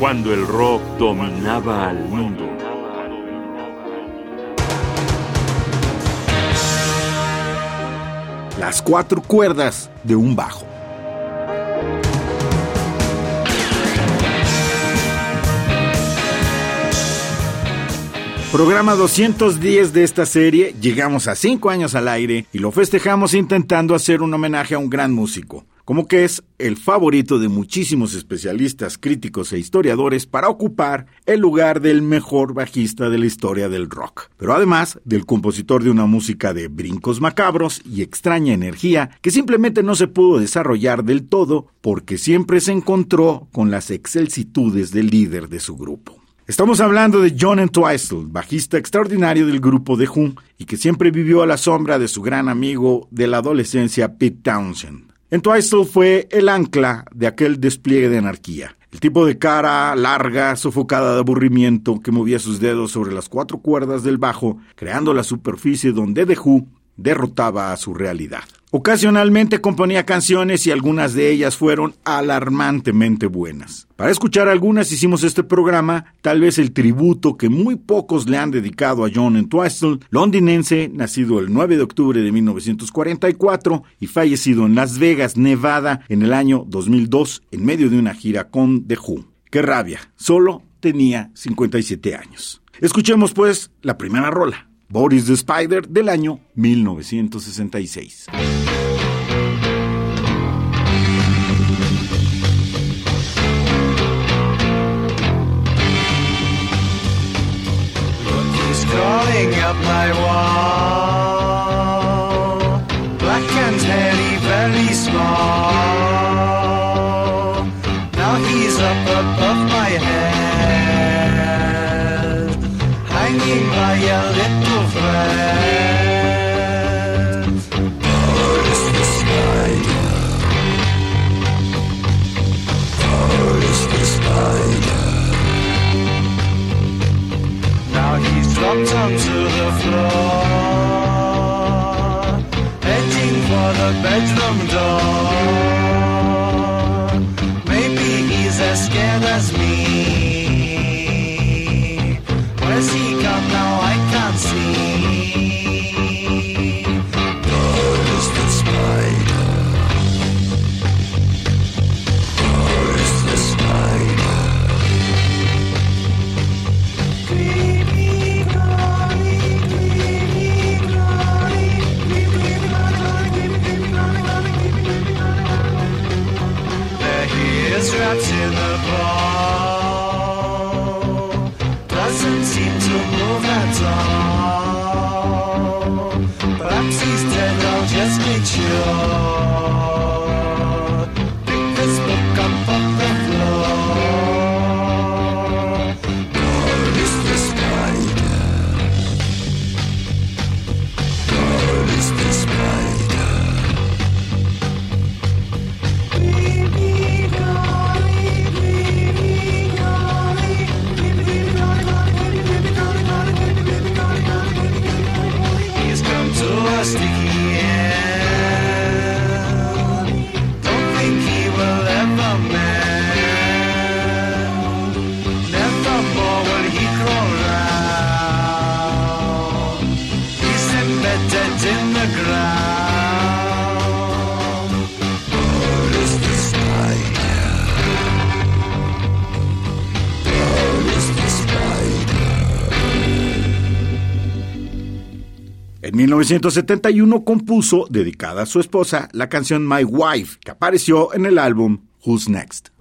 cuando el rock dominaba al mundo. Las cuatro cuerdas de un bajo. Programa 210 de esta serie, llegamos a 5 años al aire y lo festejamos intentando hacer un homenaje a un gran músico, como que es el favorito de muchísimos especialistas, críticos e historiadores para ocupar el lugar del mejor bajista de la historia del rock, pero además del compositor de una música de brincos macabros y extraña energía que simplemente no se pudo desarrollar del todo porque siempre se encontró con las excelsitudes del líder de su grupo. Estamos hablando de John Entwistle, bajista extraordinario del grupo The Who y que siempre vivió a la sombra de su gran amigo de la adolescencia Pete Townsend. Entwistle fue el ancla de aquel despliegue de anarquía. El tipo de cara larga, sofocada de aburrimiento, que movía sus dedos sobre las cuatro cuerdas del bajo, creando la superficie donde The Who derrotaba a su realidad. Ocasionalmente componía canciones y algunas de ellas fueron alarmantemente buenas. Para escuchar algunas hicimos este programa, tal vez el tributo que muy pocos le han dedicado a John Entwistle, londinense, nacido el 9 de octubre de 1944 y fallecido en Las Vegas, Nevada, en el año 2002 en medio de una gira con The Who. ¡Qué rabia! Solo tenía 57 años. Escuchemos pues la primera rola. Boris the Spider del año 1966. crawling up my wall. Dropped onto the floor, heading for the bedroom door. Maybe he's as scared as me. 1971 compuso, dedicada a su esposa, la canción My Wife, que apareció en el álbum Who's Next.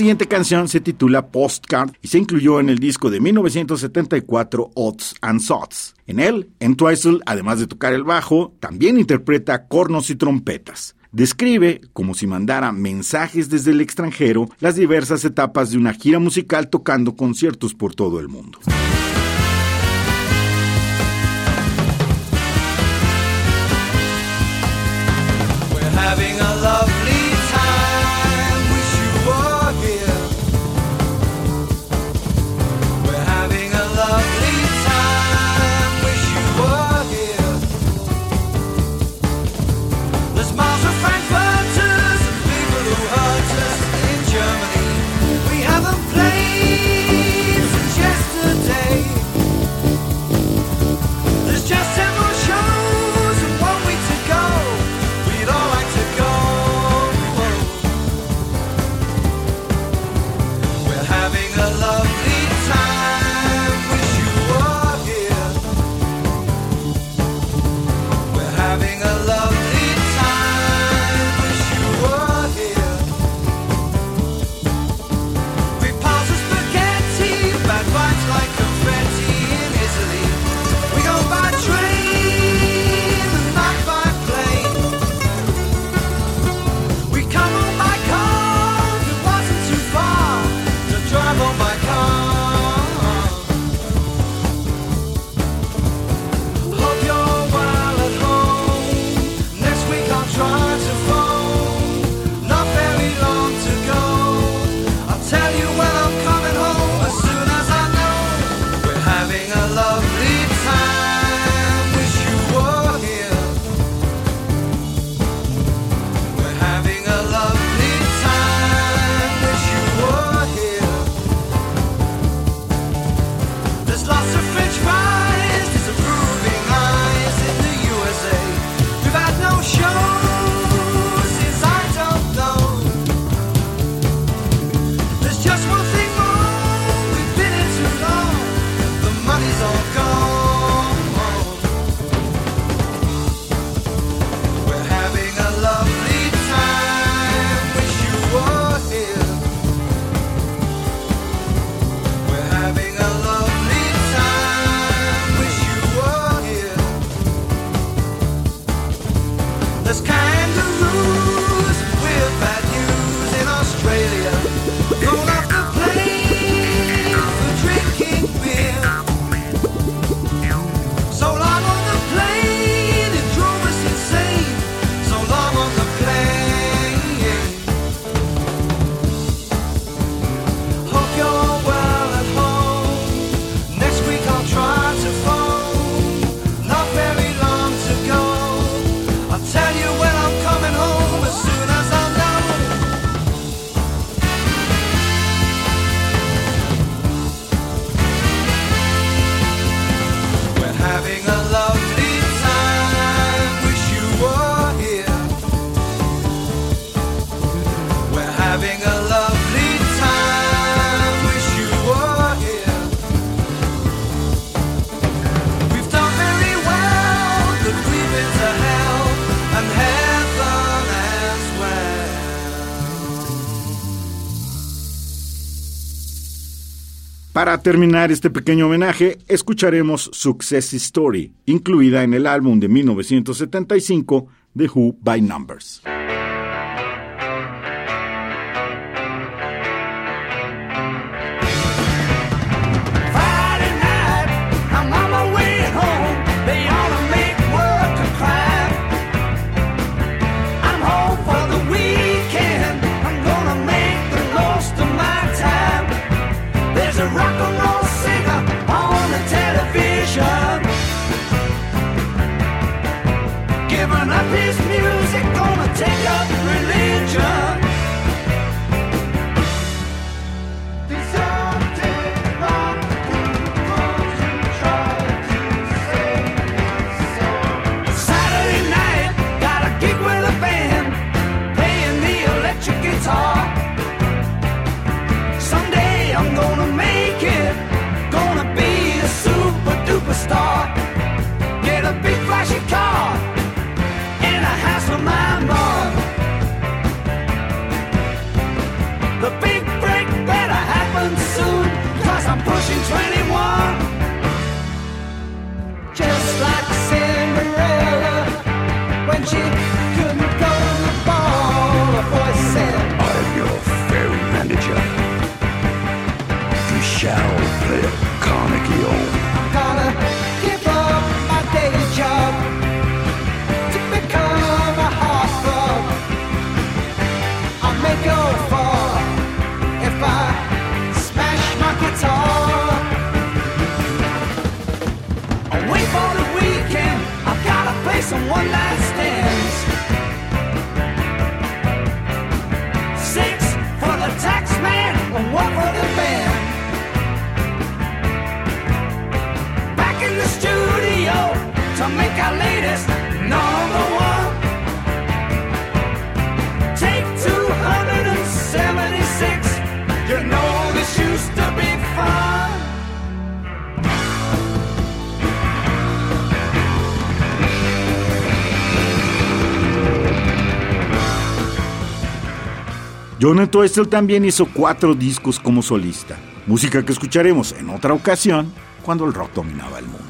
Siguiente canción se titula Postcard y se incluyó en el disco de 1974 Odds and Sots. En él, Entwistle, además de tocar el bajo, también interpreta cornos y trompetas. Describe, como si mandara mensajes desde el extranjero, las diversas etapas de una gira musical tocando conciertos por todo el mundo. Para terminar este pequeño homenaje, escucharemos Success Story, incluida en el álbum de 1975 de Who by Numbers. Jonathan Estel también hizo cuatro discos como solista, música que escucharemos en otra ocasión cuando el rock dominaba el mundo.